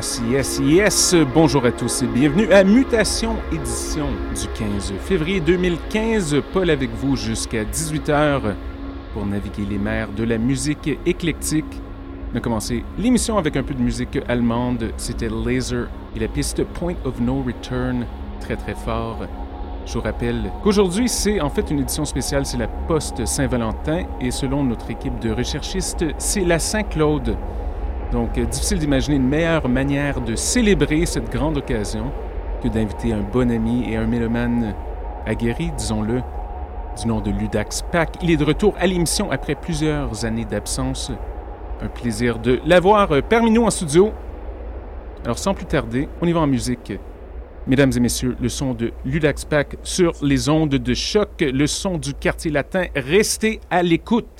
Yes, yes, yes. Bonjour à tous et bienvenue à Mutation édition du 15 février 2015. Paul avec vous jusqu'à 18h pour naviguer les mers de la musique éclectique. On a commencé l'émission avec un peu de musique allemande. C'était Laser et la piste Point of No Return. Très très fort. Je vous rappelle qu'aujourd'hui, c'est en fait une édition spéciale, c'est la Poste Saint-Valentin et selon notre équipe de recherchistes, c'est la Saint-Claude. Donc, euh, difficile d'imaginer une meilleure manière de célébrer cette grande occasion que d'inviter un bon ami et un mélomane aguerri, disons-le, du nom de Ludax Pack. Il est de retour à l'émission après plusieurs années d'absence. Un plaisir de l'avoir euh, parmi nous en studio. Alors, sans plus tarder, on y va en musique. Mesdames et messieurs, le son de Ludax Pack sur les ondes de choc, le son du quartier latin. Restez à l'écoute.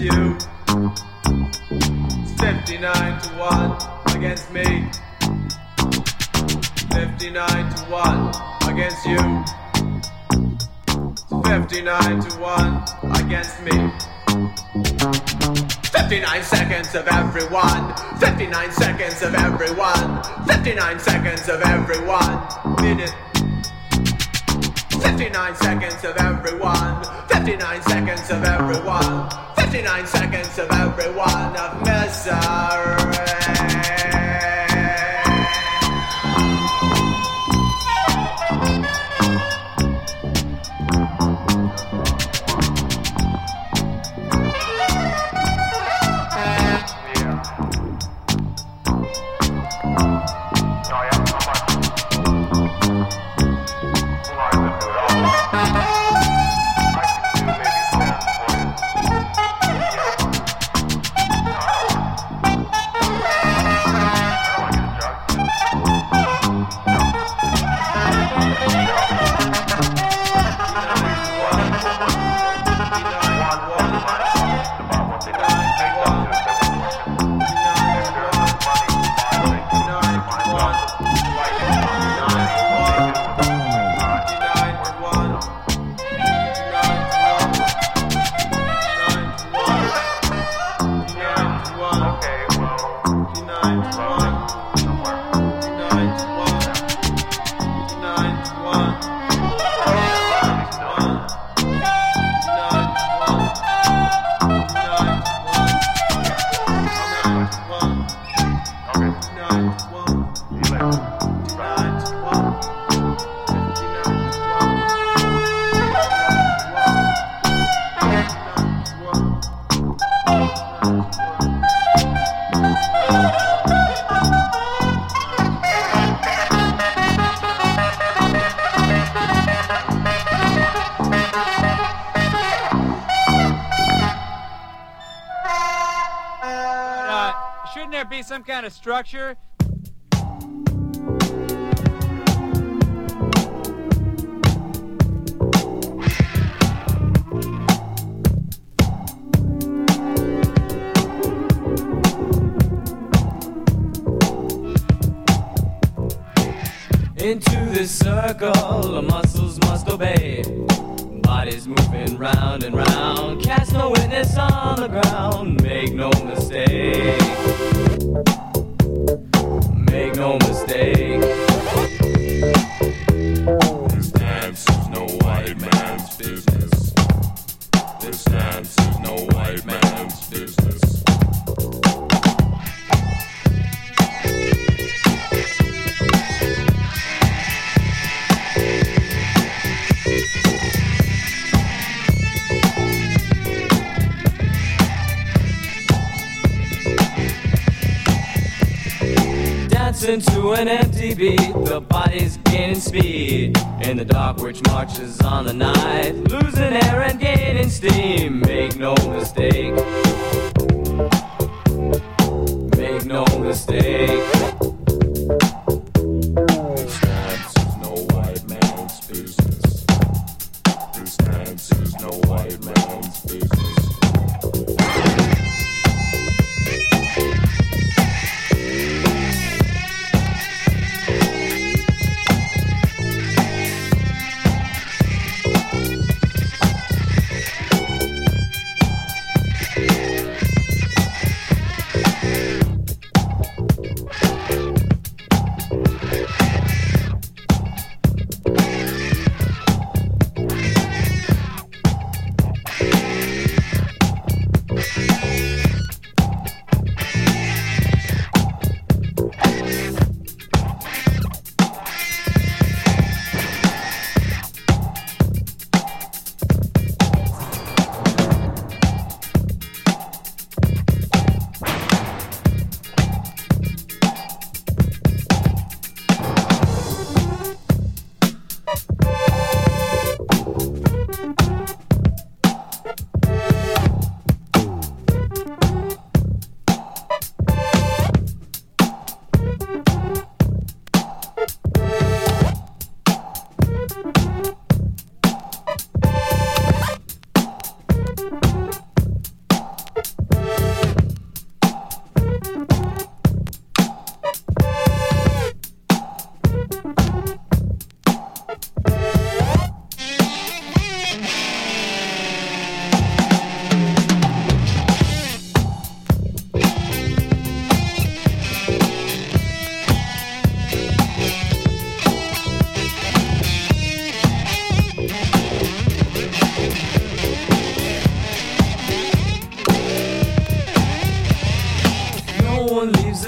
you. It's 59 to 1 against me. 59 to 1 against you. It's 59 to 1 against me. 59 seconds of everyone 59 seconds of everyone 59 seconds of everyone minute 59 seconds of everyone 59 seconds of everyone 59 seconds of every one of misery. Thank you. structure.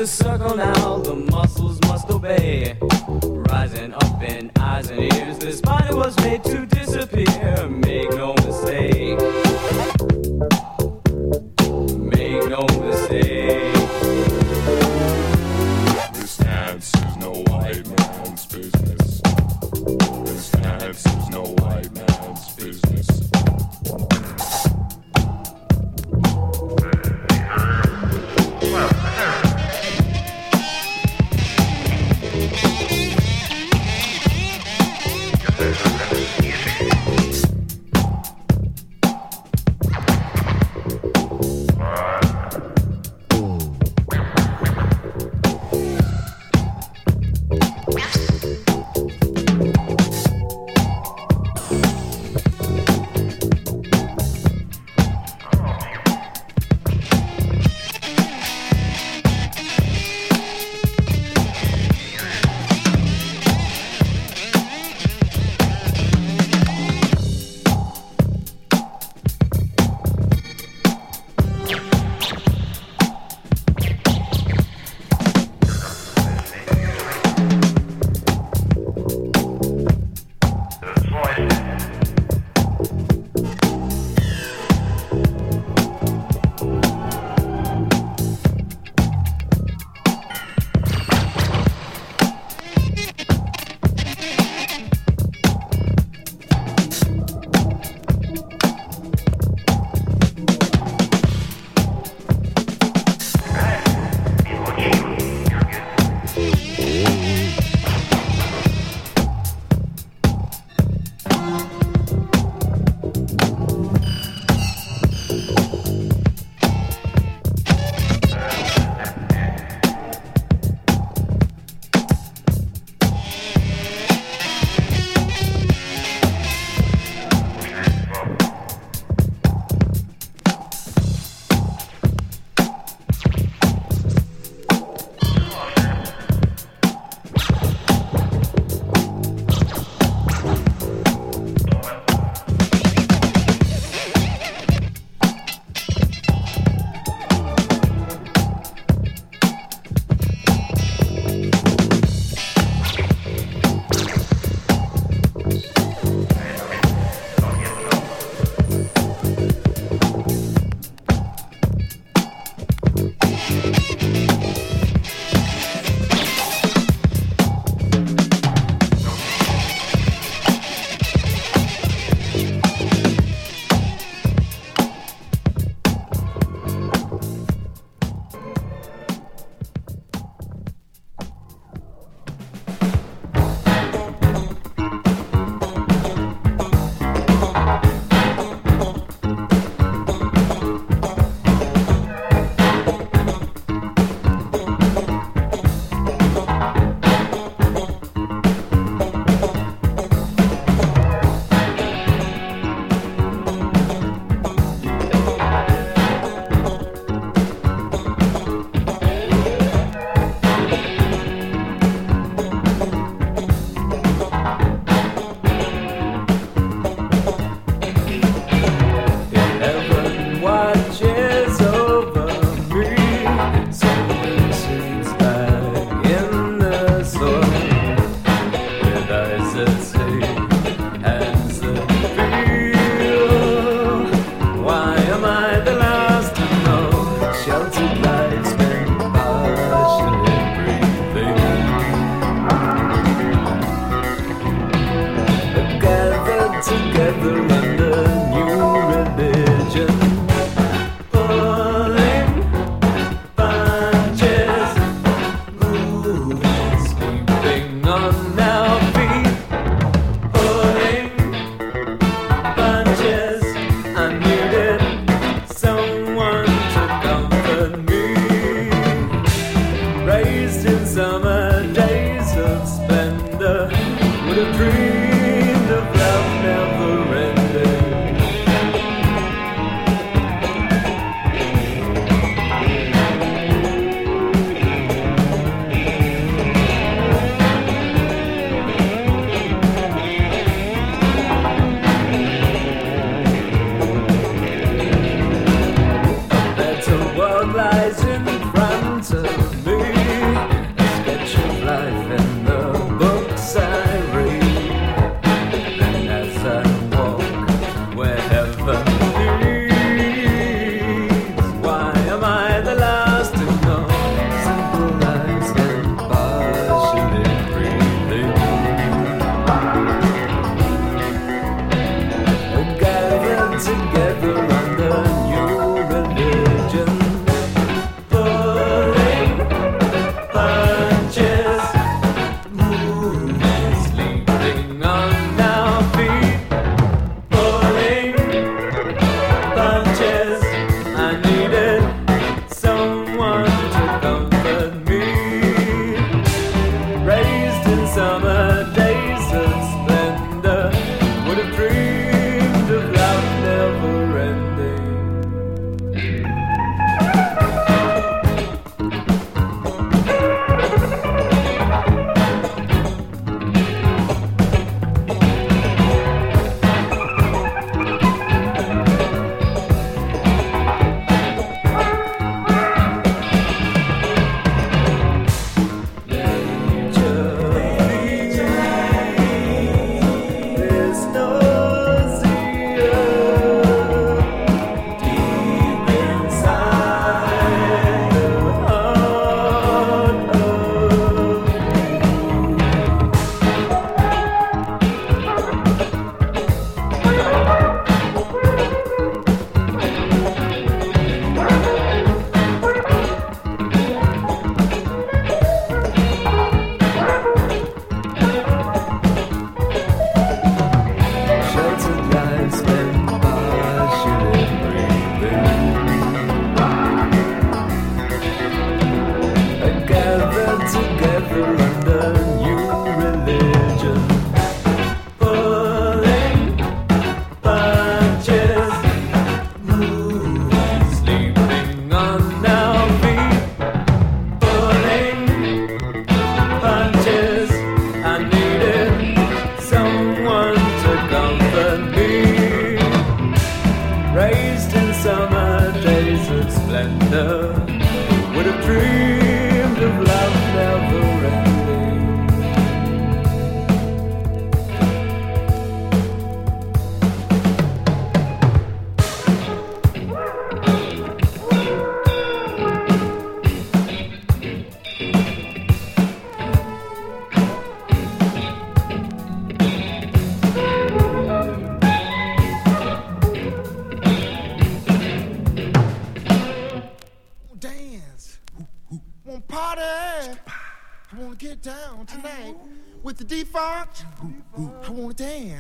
Muscle now, the muscles must obey. Rising up in eyes and ears, this body was made to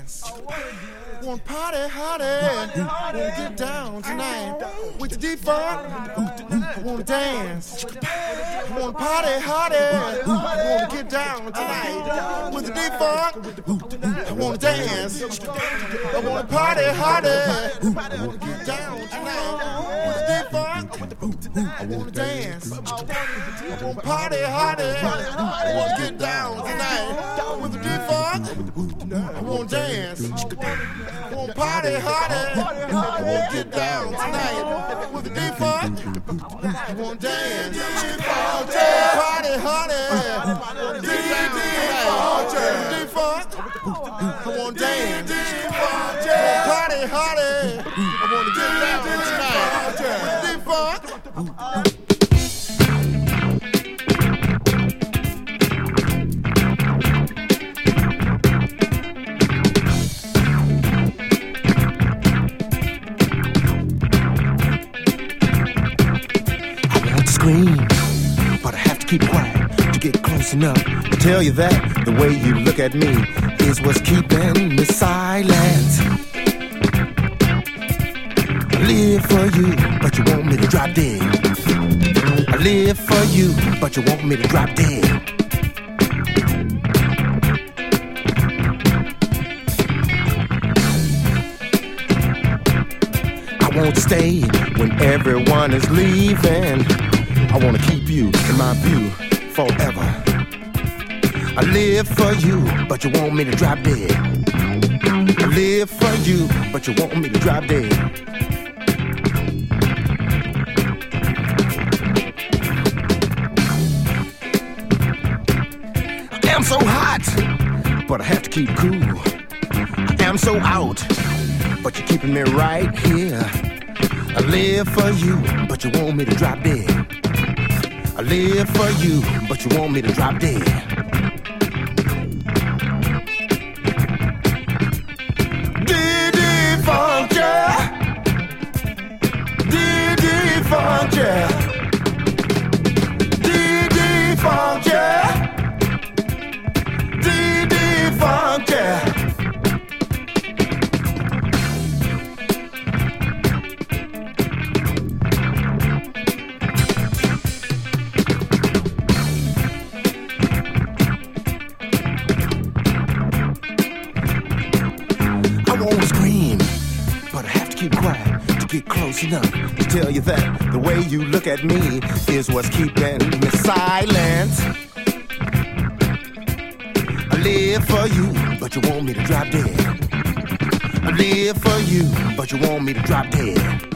dance. One party hottie. Wanna get down tonight with the D-Funk. Wanna dance. One party hottie. Wanna get down tonight with the D-Funk. I wanna dance. I wanna party hottie. Wanna get down tonight with the D-Funk. I wanna dance. I wanna party hardy. I wanna get down tonight with the D-Funk. I wanna dance. I wanna party hardy. I wanna get down tonight with the D-Funk. I wanna dance. Party hardy. D-Funk. I wanna dance. Party hardy. I wanna get down tonight tell you that the way you look at me is what's keeping me silent. I live for you, drop dead. I live for you, but you want me to drop dead. I won't stay when everyone is leaving. I want to keep you in my view forever. I live for you, but you want me to drop dead. I live for you, but you want me to drop dead. so hot, but I have to keep cool. I am so out, but you're keeping me right here. I live for you, but you want me to drop dead. I live for you, but you want me to drop dead. look at me is what's keeping me silent. I live for you, but you want me to drop dead. I live for you, but you want me to drop dead.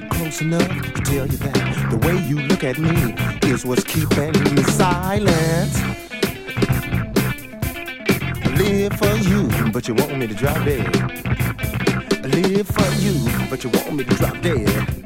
get close enough, to tell you that the way you look at me is what's keeping me silent. I live for you, but you want me to drop dead. I live for you, but you want me to drop dead.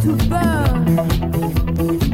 tout beurre.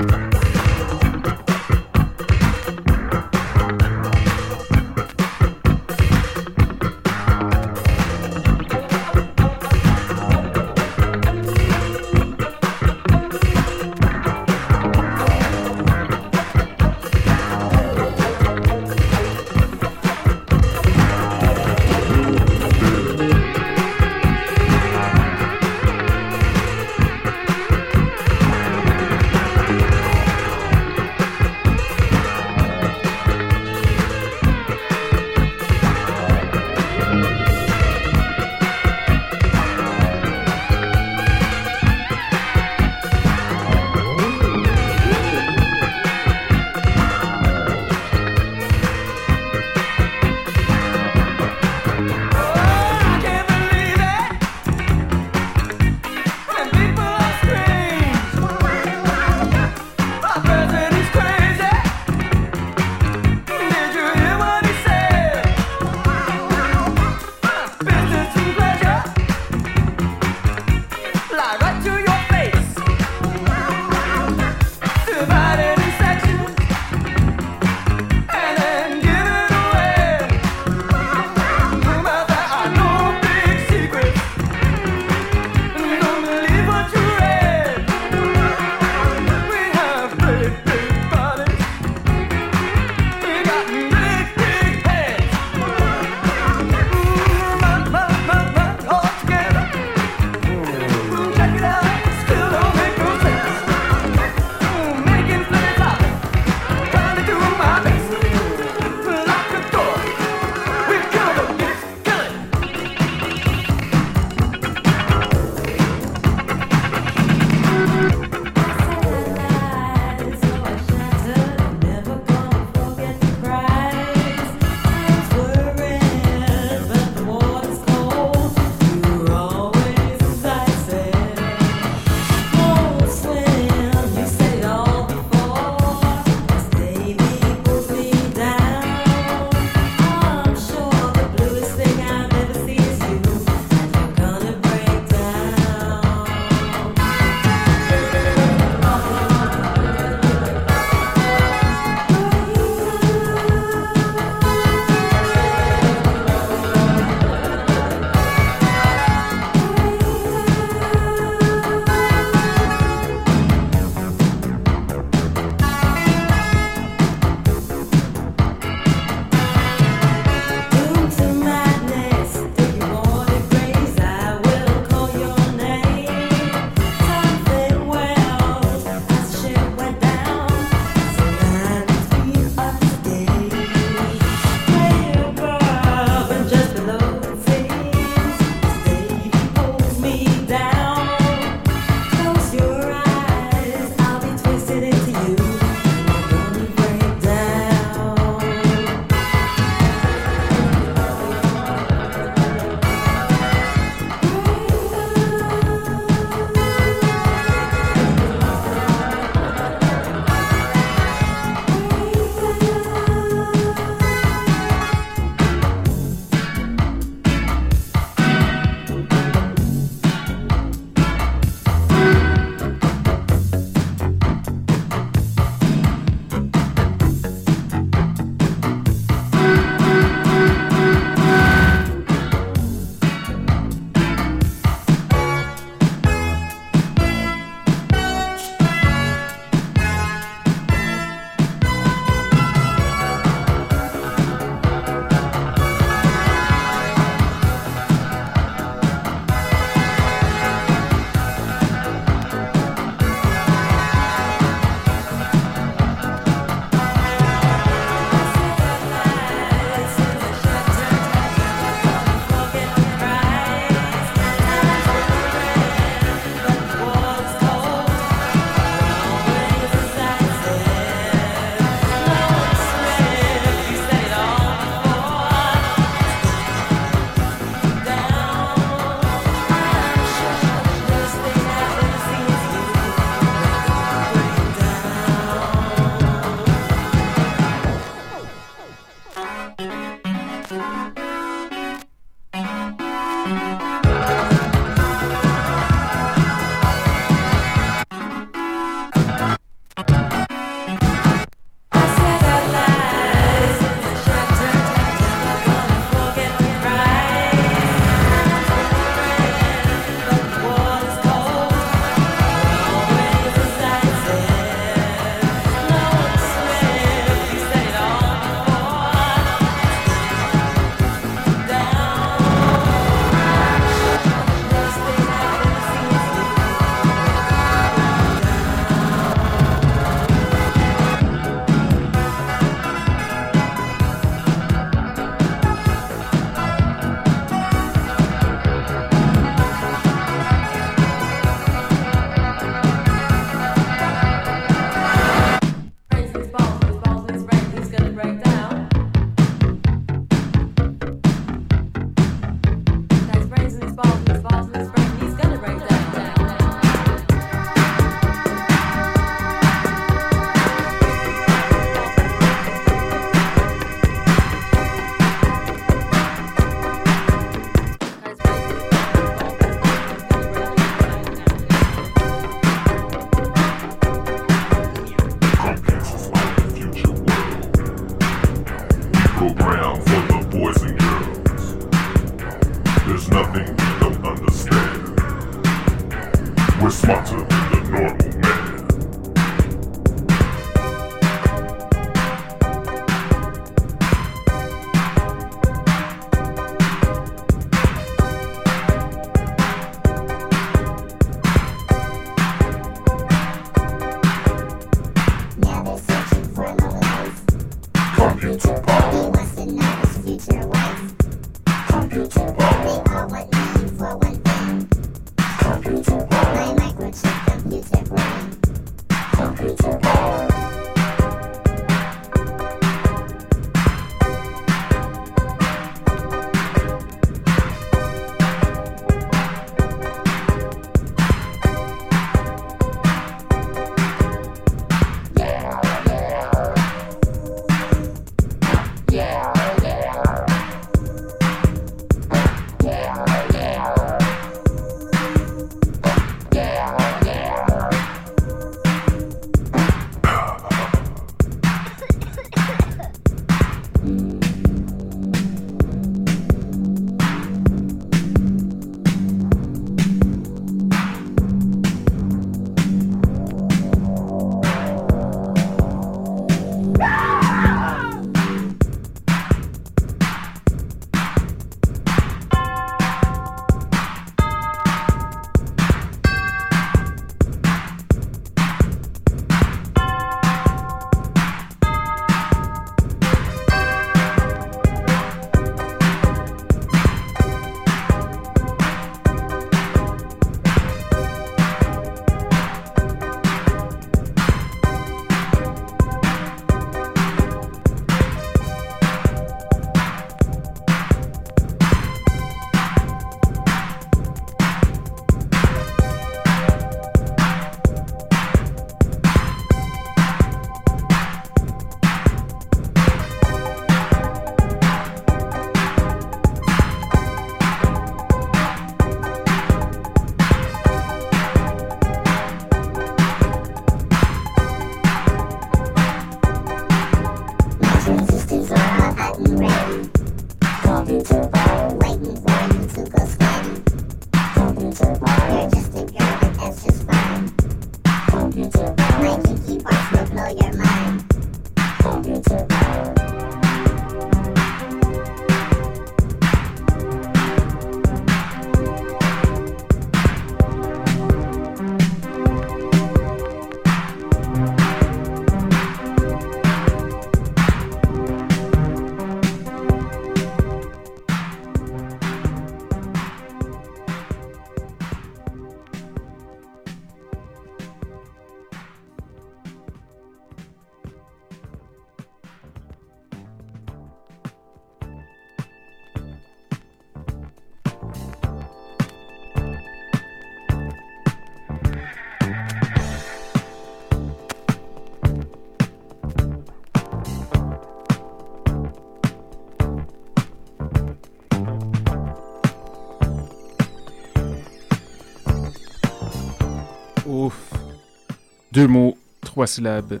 Deux mots, trois syllabes.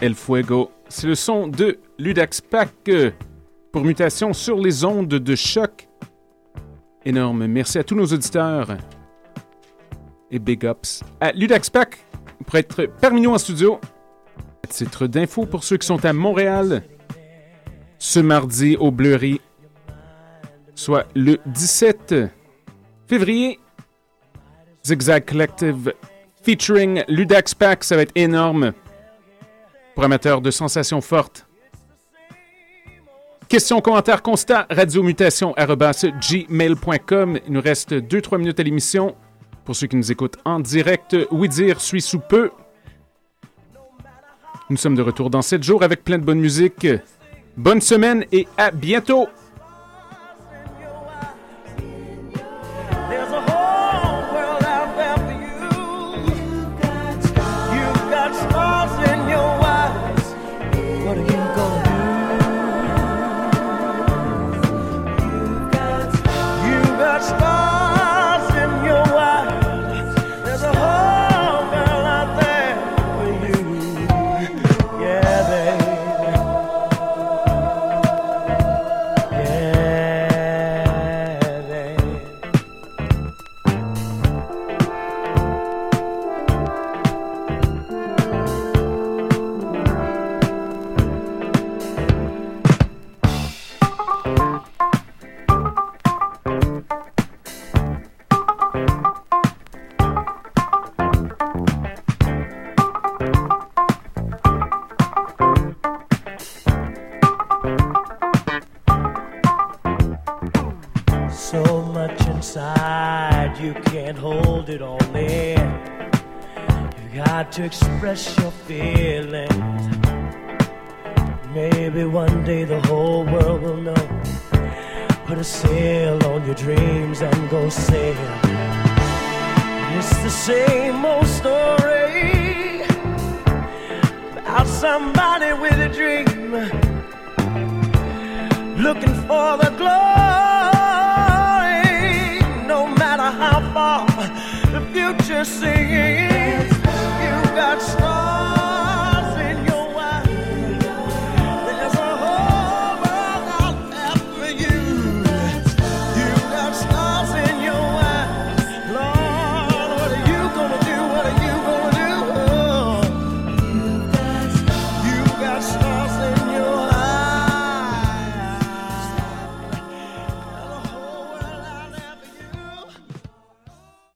El Fuego. C'est le son de Ludax Pack euh, pour mutation sur les ondes de choc. Énorme. Merci à tous nos auditeurs. Et big ups à Ludax Pack pour être parmi nous en studio. À titre d'info pour ceux qui sont à Montréal, ce mardi au Bleury, soit le 17 février. Zigzag Collective featuring Ludax Pack, ça va être énorme. Pour amateurs de sensations fortes. Questions, commentaires, constats, radiomutation gmail.com. Il nous reste 2-3 minutes à l'émission. Pour ceux qui nous écoutent en direct, oui dire suit sous peu. Nous sommes de retour dans 7 jours avec plein de bonne musique. Bonne semaine et à bientôt!